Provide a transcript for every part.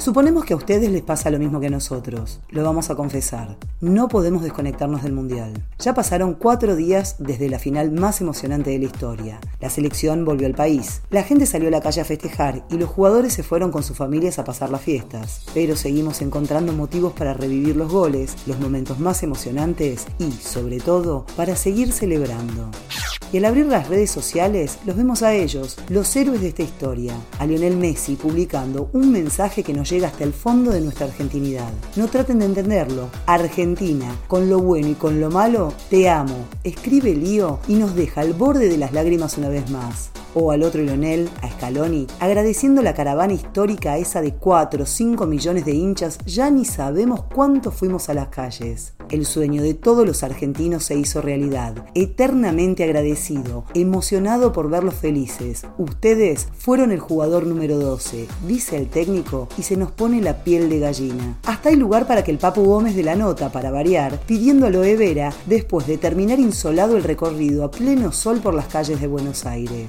Suponemos que a ustedes les pasa lo mismo que a nosotros. Lo vamos a confesar. No podemos desconectarnos del Mundial. Ya pasaron cuatro días desde la final más emocionante de la historia. La selección volvió al país. La gente salió a la calle a festejar y los jugadores se fueron con sus familias a pasar las fiestas. Pero seguimos encontrando motivos para revivir los goles, los momentos más emocionantes y, sobre todo, para seguir celebrando. Y al abrir las redes sociales, los vemos a ellos, los héroes de esta historia, a Lionel Messi publicando un mensaje que nos llega hasta el fondo de nuestra argentinidad. No traten de entenderlo. Argentina, con lo bueno y con lo malo, te amo. Escribe Lío y nos deja al borde de las lágrimas una vez más o al otro Lionel, a Scaloni, agradeciendo la caravana histórica esa de 4 o 5 millones de hinchas, ya ni sabemos cuánto fuimos a las calles. El sueño de todos los argentinos se hizo realidad. Eternamente agradecido, emocionado por verlos felices. Ustedes fueron el jugador número 12, dice el técnico, y se nos pone la piel de gallina. Hasta hay lugar para que el Papu Gómez de la nota, para variar, pidiendo a Loe Vera, después de terminar insolado el recorrido a pleno sol por las calles de Buenos Aires.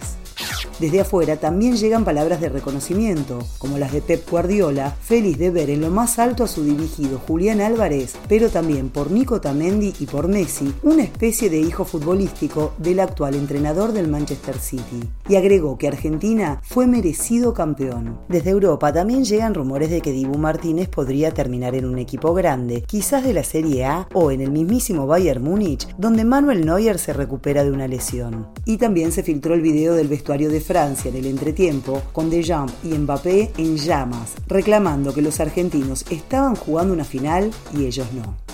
Desde afuera también llegan palabras de reconocimiento, como las de Pep Guardiola, feliz de ver en lo más alto a su dirigido Julián Álvarez, pero también por Nico Tamendi y por Messi, una especie de hijo futbolístico del actual entrenador del Manchester City. Y agregó que Argentina fue merecido campeón. Desde Europa también llegan rumores de que Dibu Martínez podría terminar en un equipo grande, quizás de la Serie A o en el mismísimo Bayern Múnich, donde Manuel Neuer se recupera de una lesión. Y también se filtró el video del vestuario de Francia en el entretiempo, con Deschamps y Mbappé en llamas, reclamando que los argentinos estaban jugando una final y ellos no.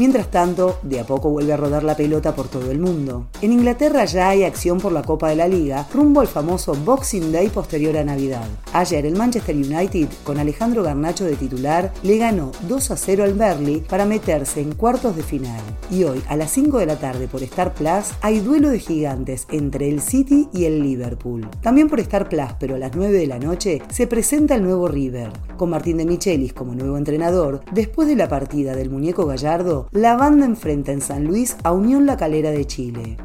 Mientras tanto, de a poco vuelve a rodar la pelota por todo el mundo. En Inglaterra ya hay acción por la Copa de la Liga, rumbo al famoso Boxing Day posterior a Navidad. Ayer el Manchester United, con Alejandro Garnacho de titular, le ganó 2 a 0 al Berley para meterse en cuartos de final. Y hoy, a las 5 de la tarde por Star Plus, hay duelo de gigantes entre el City y el Liverpool. También por Star Plus, pero a las 9 de la noche, se presenta el nuevo River, con Martín de Michelis como nuevo entrenador, después de la partida del muñeco Gallardo la banda enfrenta en San Luis a Unión La Calera de Chile.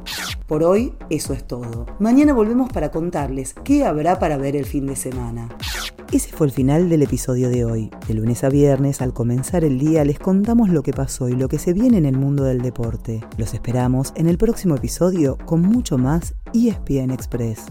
Por hoy, eso es todo. Mañana volvemos para contarles qué habrá para ver el fin de semana. Ese fue el final del episodio de hoy. De lunes a viernes, al comenzar el día, les contamos lo que pasó y lo que se viene en el mundo del deporte. Los esperamos en el próximo episodio con mucho más ESPN Express.